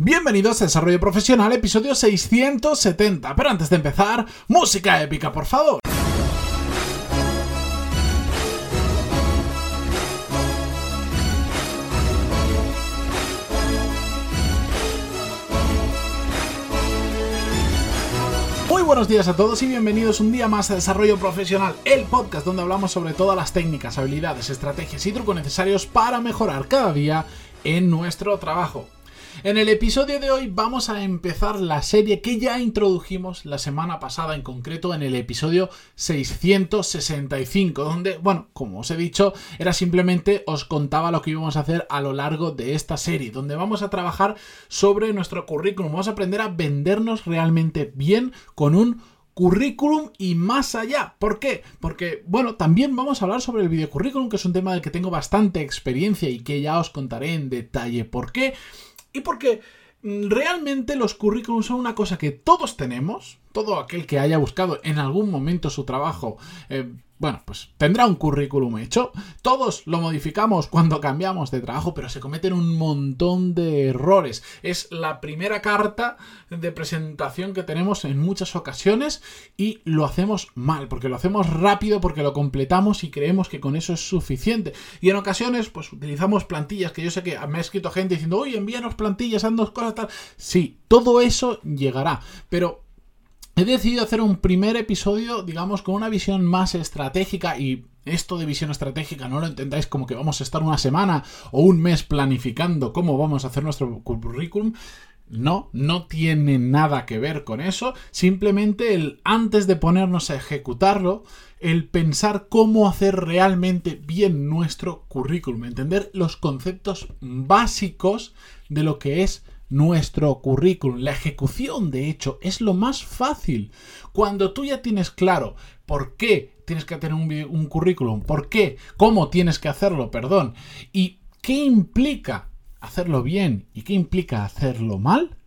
Bienvenidos a Desarrollo Profesional, episodio 670. Pero antes de empezar, música épica, por favor. Muy buenos días a todos y bienvenidos un día más a Desarrollo Profesional, el podcast donde hablamos sobre todas las técnicas, habilidades, estrategias y trucos necesarios para mejorar cada día en nuestro trabajo. En el episodio de hoy vamos a empezar la serie que ya introdujimos la semana pasada, en concreto en el episodio 665, donde, bueno, como os he dicho, era simplemente os contaba lo que íbamos a hacer a lo largo de esta serie, donde vamos a trabajar sobre nuestro currículum, vamos a aprender a vendernos realmente bien con un currículum y más allá. ¿Por qué? Porque, bueno, también vamos a hablar sobre el videocurrículum, que es un tema del que tengo bastante experiencia y que ya os contaré en detalle por qué. Y porque mm, realmente los currículums son una cosa que todos tenemos, todo aquel que haya buscado en algún momento su trabajo eh, bueno, pues tendrá un currículum hecho. Todos lo modificamos cuando cambiamos de trabajo, pero se cometen un montón de errores. Es la primera carta de presentación que tenemos en muchas ocasiones y lo hacemos mal, porque lo hacemos rápido, porque lo completamos y creemos que con eso es suficiente. Y en ocasiones, pues utilizamos plantillas, que yo sé que me ha escrito gente diciendo, oye, envíanos plantillas, dos cosas tal. Sí, todo eso llegará, pero he decidido hacer un primer episodio, digamos, con una visión más estratégica y esto de visión estratégica no lo entendáis como que vamos a estar una semana o un mes planificando cómo vamos a hacer nuestro currículum. No, no tiene nada que ver con eso. Simplemente el antes de ponernos a ejecutarlo, el pensar cómo hacer realmente bien nuestro currículum, entender los conceptos básicos de lo que es nuestro currículum. La ejecución, de hecho, es lo más fácil. Cuando tú ya tienes claro por qué tienes que tener un, currículum, por qué, cómo tienes que hacerlo, perdón, y qué implica hacerlo bien y qué implica hacerlo mal,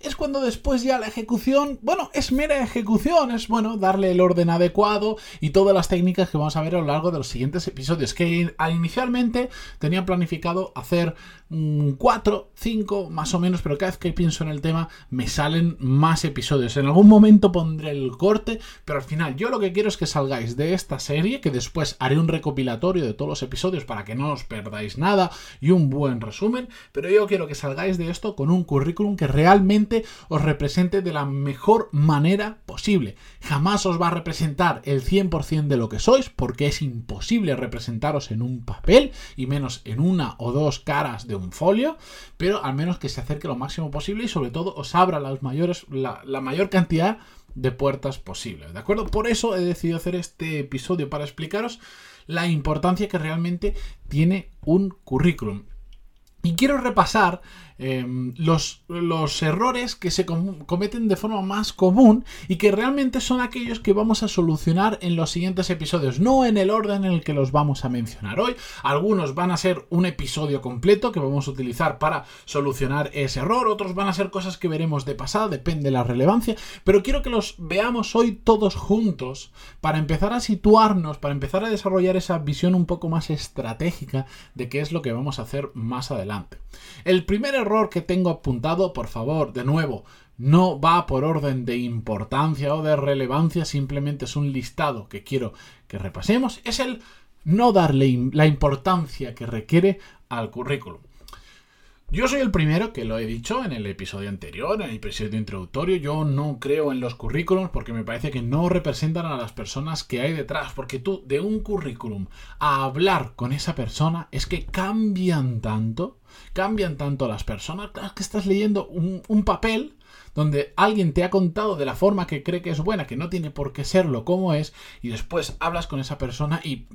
es cuando después ya la ejecución, bueno, es mera ejecución, es bueno, darle el orden adecuado y todas las técnicas que vamos a ver a lo largo de los siguientes episodios, que inicialmente tenía planificado hacer 4, 5 más o menos, pero cada vez que pienso en el tema me salen más episodios. En algún momento pondré el corte, pero al final yo lo que quiero es que salgáis de esta serie, que después haré un recopilatorio de todos los episodios para que no os perdáis nada y un buen resumen, pero yo quiero que salgáis de esto con un currículum que realmente os represente de la mejor manera posible. Jamás os va a representar el 100% de lo que sois, porque es imposible representaros en un papel, y menos en una o dos caras de un folio, pero al menos que se acerque lo máximo posible y sobre todo os abra las mayores, la, la mayor cantidad de puertas posibles. ¿De acuerdo? Por eso he decidido hacer este episodio para explicaros la importancia que realmente tiene un currículum. Y quiero repasar Em, los, los, errores que se cometen de forma más común y que realmente son aquellos que vamos a solucionar en los siguientes episodios, no en el orden en el que los vamos a mencionar hoy. Algunos van a ser un episodio completo que vamos a utilizar para solucionar ese error, otros van a ser cosas que veremos de pasada, depende de la relevancia, pero quiero que los veamos hoy todos juntos para empezar a situarnos, para empezar a desarrollar esa visión un poco más estratégica de qué es lo que vamos a hacer más adelante. El primer error error que tengo apuntado, por favor, de nuevo, no va por orden de importancia o de relevancia, simplemente es un listado que quiero que repasemos, es el no darle la importancia que requiere al currículum. Yo soy el primero que lo he dicho en el episodio anterior, en el episodio introductorio. Yo no creo en los currículums porque me parece que no representan a las personas que hay detrás. Porque tú, de un currículum a hablar con esa persona, es que cambian tanto, cambian tanto las personas. que estás leyendo un, un papel donde alguien te ha contado de la forma que cree que es buena, que no tiene por qué serlo como es, y después hablas con esa persona y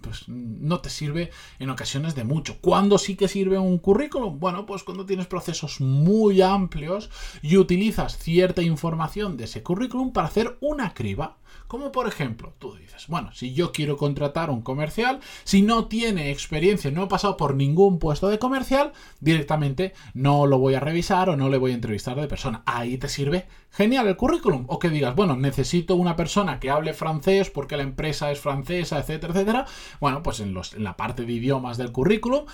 pues no te sirve en ocasiones de mucho. ¿Cuándo sí que sirve un currículum? Bueno, pues cuando tienes procesos muy amplios y utilizas cierta información de ese currículum para hacer una criba. Como por ejemplo, tú dices, bueno, si yo quiero contratar un comercial, si no tiene experiencia, no ha pasado por ningún puesto de comercial, directamente no lo voy a revisar o no le voy a entrevistar de persona. Ahí te sirve genial el currículum. O que digas, bueno, necesito una persona que hable francés porque la empresa es francesa, etcétera, etcétera. Bueno, pues en, los, en la parte de idiomas del currículum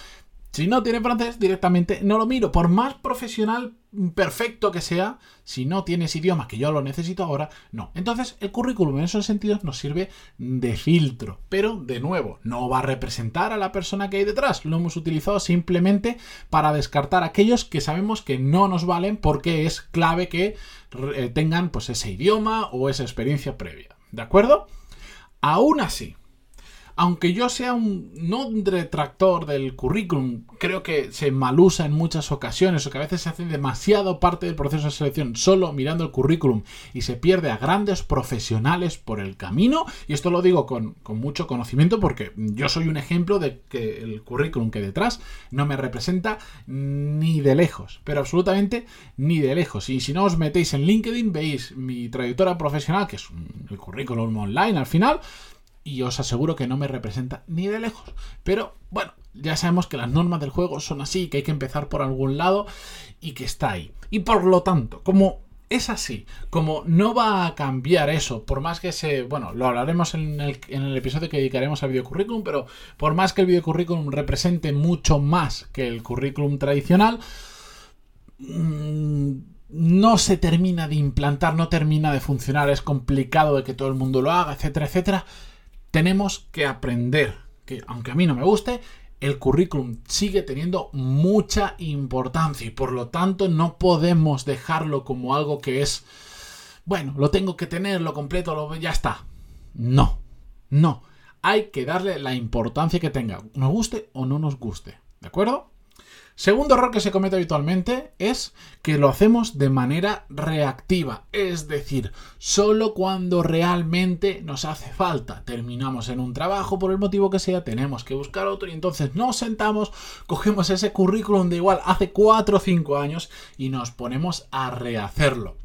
Si no tiene francés, directamente no lo miro. Por más profesional perfecto que sea, si no tienes idioma, que yo lo necesito ahora, no. Entonces, el currículum en esos sentidos nos sirve de filtro. Pero, de nuevo, no va a representar a la persona que hay detrás. Lo hemos utilizado simplemente para descartar aquellos que sabemos que no nos valen porque es clave que eh, tengan pues ese idioma o esa experiencia previa. ¿De acuerdo? Aún así, aunque yo sea un no detractor del currículum, creo que se malusa en muchas ocasiones o que a veces se hace demasiado parte del proceso de selección solo mirando el currículum y se pierde a grandes profesionales por el camino. Y esto lo digo con, mucho conocimiento porque yo soy un ejemplo de que el currículum que detrás no me representa ni de lejos, pero absolutamente ni de lejos. Y si no os metéis en LinkedIn, veis mi trayectoria profesional, que es el currículum online al final y os aseguro que no me representa ni de lejos. Pero bueno, ya sabemos que las normas del juego son así, que hay que empezar por algún lado y que está ahí. Y por lo tanto, como es así, como no va a cambiar eso, por más que se, bueno, lo hablaremos en el, en el episodio que dedicaremos al videocurrículum, pero por más que el videocurrículum represente mucho más que el currículum tradicional, mmm, no se termina de implantar, no termina de funcionar, es complicado de que todo el mundo lo haga, etcétera, etcétera tenemos que aprender que, aunque a mí no me guste, el currículum sigue teniendo mucha importancia y por lo tanto no podemos dejarlo como algo que es, bueno, lo tengo que tener, lo completo, lo, ya está. No, no. Hay que darle la importancia que tenga, nos guste o no nos guste. ¿De acuerdo? Segundo error que se comete habitualmente es que lo hacemos de manera reactiva, es decir, solo cuando realmente nos hace falta. Terminamos en un trabajo por el motivo que sea, tenemos que buscar otro y entonces nos sentamos, cogemos ese currículum de igual hace 4 o 5 años y nos ponemos a rehacerlo.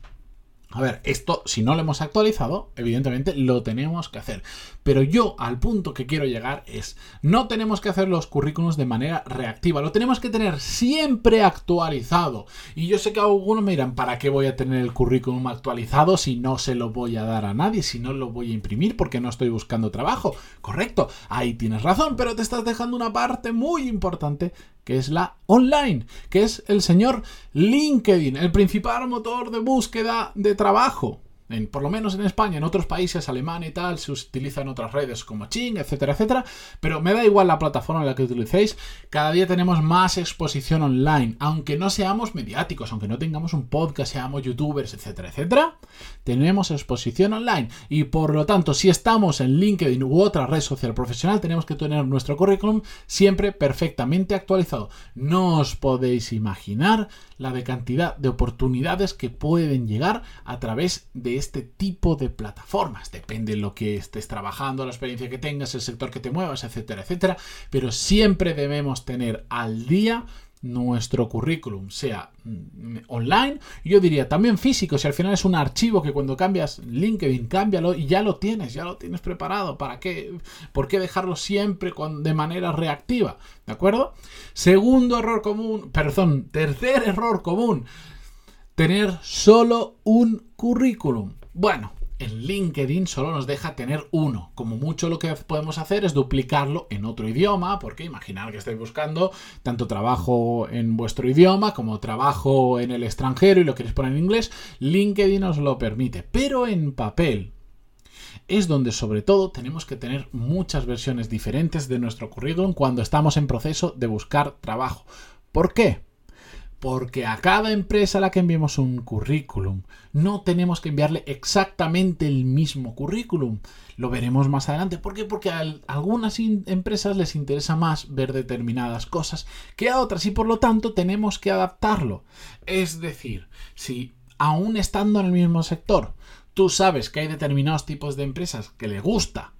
A ver, esto si no lo hemos actualizado, evidentemente lo tenemos que hacer. Pero yo al punto que quiero llegar es, no tenemos que hacer los currículums de manera reactiva, lo tenemos que tener siempre actualizado. Y yo sé que algunos me dirán, ¿para qué voy a tener el currículum actualizado si no se lo voy a dar a nadie, si no lo voy a imprimir porque no estoy buscando trabajo? Correcto, ahí tienes razón, pero te estás dejando una parte muy importante que es la online, que es el señor LinkedIn, el principal motor de búsqueda de trabajo por lo menos en España, en otros países, Alemania y tal, se utilizan otras redes como Ching, etcétera, etcétera, pero me da igual la plataforma en la que utilicéis, cada día tenemos más exposición online, aunque no seamos mediáticos, aunque no tengamos un podcast, seamos youtubers, etcétera, etcétera, tenemos exposición online. Y por lo tanto, si estamos en LinkedIn u otra red social profesional, tenemos que tener nuestro currículum siempre perfectamente actualizado. No os podéis imaginar la de cantidad de oportunidades que pueden llegar a través de este tipo de plataformas. Depende de lo que estés trabajando, la experiencia que tengas, el sector que te muevas, etcétera, etcétera. Pero siempre debemos tener al día nuestro currículum, sea mm, online, yo diría también físico, si al final es un archivo que cuando cambias LinkedIn, cámbialo y ya lo tienes, ya lo tienes preparado, ¿para qué? ¿Por qué dejarlo siempre de manera reactiva? ¿De acuerdo? Segundo error común, perdón, tercer error común, tener solo un currículum. Bueno, en LinkedIn solo nos deja tener uno. Como mucho lo que podemos hacer es duplicarlo en otro idioma, porque imaginar que estáis buscando tanto trabajo en vuestro idioma como trabajo en el extranjero y lo queréis poner en inglés, LinkedIn os lo permite. Pero en papel es donde sobre todo tenemos que tener muchas versiones diferentes de nuestro currículum cuando estamos en proceso de buscar trabajo. ¿Por qué? Porque a cada empresa a la que enviemos un currículum no tenemos que enviarle exactamente el mismo currículum. Lo veremos más adelante. ¿Por qué? Porque a algunas empresas les interesa más ver determinadas cosas que a otras y por lo tanto tenemos que adaptarlo. Es decir, si aún estando en el mismo sector, tú sabes que hay determinados tipos de empresas que le gusta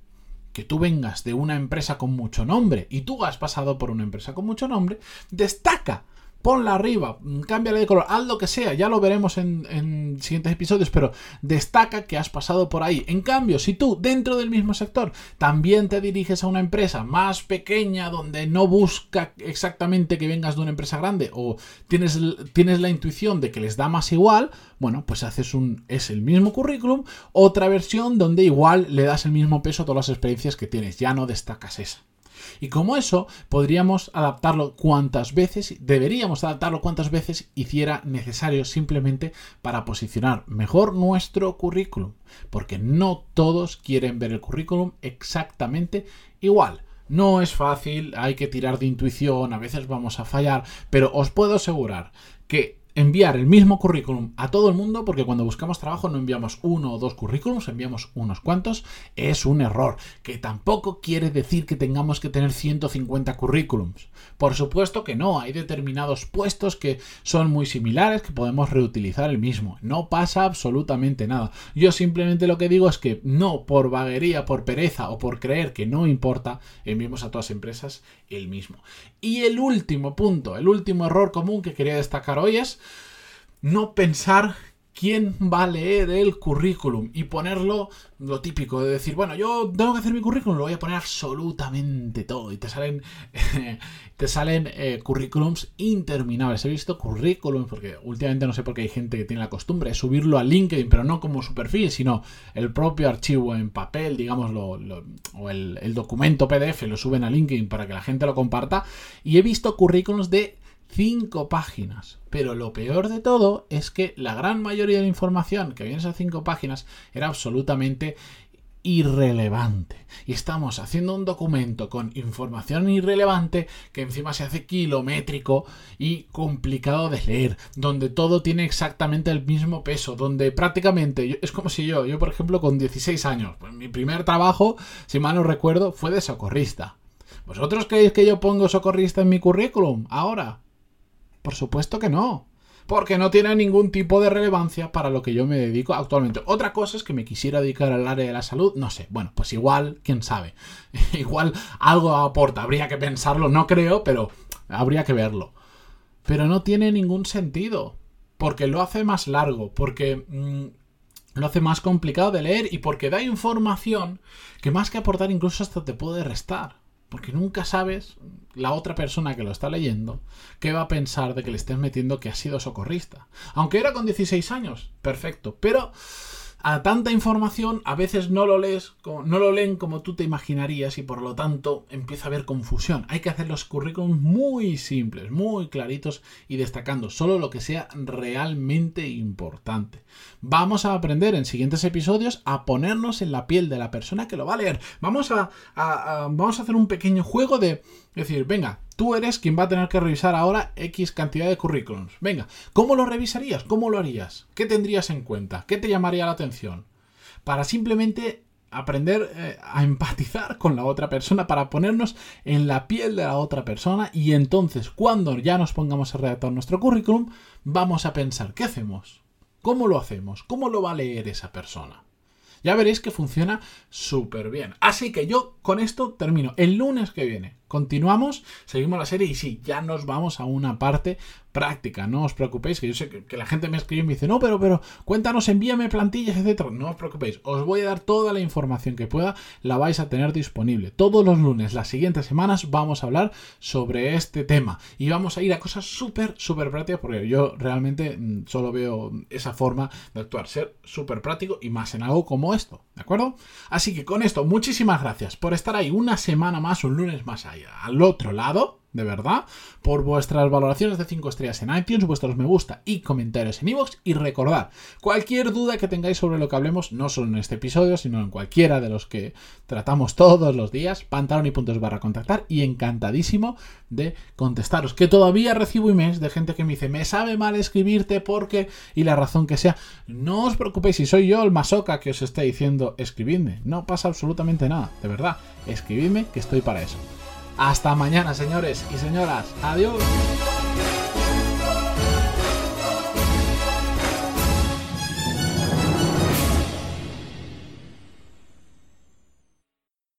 que tú vengas de una empresa con mucho nombre y tú has pasado por una empresa con mucho nombre, destaca ponla arriba, cámbiale de color, haz lo que sea, ya lo veremos en, siguientes episodios, pero destaca que has pasado por ahí. En cambio, si tú dentro del mismo sector también te diriges a una empresa más pequeña donde no busca exactamente que vengas de una empresa grande o tienes, tienes la intuición de que les da más igual, bueno, pues haces un, es el mismo currículum, otra versión donde igual le das el mismo peso a todas las experiencias que tienes, ya no destacas esa. Y como eso, podríamos adaptarlo cuantas veces, deberíamos adaptarlo cuantas veces hiciera necesario simplemente para posicionar mejor nuestro currículum. Porque no todos quieren ver el currículum exactamente igual. No es fácil, hay que tirar de intuición, a veces vamos a fallar, pero os puedo asegurar que enviar el mismo currículum a todo el mundo, porque cuando buscamos trabajo no enviamos uno o dos currículums, enviamos unos cuantos, es un error, que tampoco quiere decir que tengamos que tener 150 currículums. Por supuesto que no, hay determinados puestos que son muy similares, que podemos reutilizar el mismo. No pasa absolutamente nada. Yo simplemente lo que digo es que no por vaguería, por pereza o por creer que no importa, enviemos a todas empresas el mismo. Y el último punto, el último error común que quería destacar hoy es no pensar quién va a leer el currículum y ponerlo lo típico de decir, bueno, yo tengo que hacer mi currículum, lo voy a poner absolutamente todo y te salen te salen eh, currículums interminables. He visto currículums porque últimamente no sé por qué hay gente que tiene la costumbre de subirlo a LinkedIn, pero no como su perfil, sino el propio archivo en papel, digamos, o el, el documento PDF lo suben a LinkedIn para que la gente lo comparta y he visto currículums de cinco páginas. Pero lo peor de todo es que la gran mayoría de la información que había en esas cinco páginas era absolutamente irrelevante. Y estamos haciendo un documento con información irrelevante que encima se hace kilométrico y complicado de leer, donde todo tiene exactamente el mismo peso, donde prácticamente es como si yo, yo por ejemplo con 16 años, pues mi primer trabajo, si mal no recuerdo, fue de socorrista. ¿Vosotros creéis que yo pongo socorrista en mi currículum ahora? Por supuesto que no. Porque no tiene ningún tipo de relevancia para lo que yo me dedico actualmente. Otra cosa es que me quisiera dedicar al área de la salud, no sé. Bueno, pues igual, quién sabe. igual algo aporta, habría que pensarlo, no creo, pero habría que verlo. Pero no tiene ningún sentido. Porque lo hace más largo, porque mm, lo hace más complicado de leer y porque da información que más que aportar incluso hasta te puede restar. Porque nunca sabes la otra persona que lo está leyendo qué va a pensar de que le estés metiendo que ha sido socorrista. Aunque era con 16 años, perfecto. Pero a tanta información a veces no lo lees, no lo leen como tú te imaginarías y por lo tanto empieza a haber confusión. Hay que hacer los currículums muy simples, muy claritos y destacando solo lo que sea realmente importante. Vamos a aprender en siguientes episodios a ponernos en la piel de la persona que lo va a leer. Vamos a, vamos a hacer un pequeño juego de decir, venga, Tú eres quien va a tener que revisar ahora X cantidad de currículums. Venga, ¿cómo lo revisarías? ¿Cómo lo harías? ¿Qué tendrías en cuenta? ¿Qué te llamaría la atención? Para simplemente aprender eh, a empatizar con la otra persona, para ponernos en la piel de la otra persona y entonces cuando ya nos pongamos a redactar nuestro currículum, vamos a pensar, ¿qué hacemos? ¿Cómo lo hacemos? ¿Cómo lo va a leer esa persona? Ya veréis que funciona súper bien. Así que yo con esto termino. El lunes que viene continuamos, seguimos la serie y sí, ya nos vamos a una parte práctica. No os preocupéis, que yo sé que, la gente me escribe y me dice, no, pero, pero, cuéntanos, envíame plantillas, etcétera. No os preocupéis, os voy a dar toda la información que pueda, la vais a tener disponible. Todos los lunes, las siguientes semanas, vamos a hablar sobre este tema y vamos a ir a cosas súper, súper prácticas, porque yo realmente mm, solo veo esa forma de actuar, ser súper práctico y más en algo como esto, ¿de acuerdo? Así que con esto, muchísimas gracias por estar ahí una semana más, un lunes más allá, al otro lado de verdad, por vuestras valoraciones de 5 estrellas en iTunes, vuestros me gusta y comentarios en iVoox. Y recordad, cualquier duda que tengáis sobre lo que hablemos, no solo en este episodio, sino en cualquiera de los que tratamos todos los días, pantalón y puntos barra contactar. Y encantadísimo de contestaros. Que todavía recibo emails de gente que me dice, me sabe mal escribirte porque, y la razón que sea. No os preocupéis si soy yo el masoca que os está diciendo escribidme. No pasa absolutamente nada, de verdad. Escribidme que estoy para eso. Hasta mañana, señores y señoras. Adiós.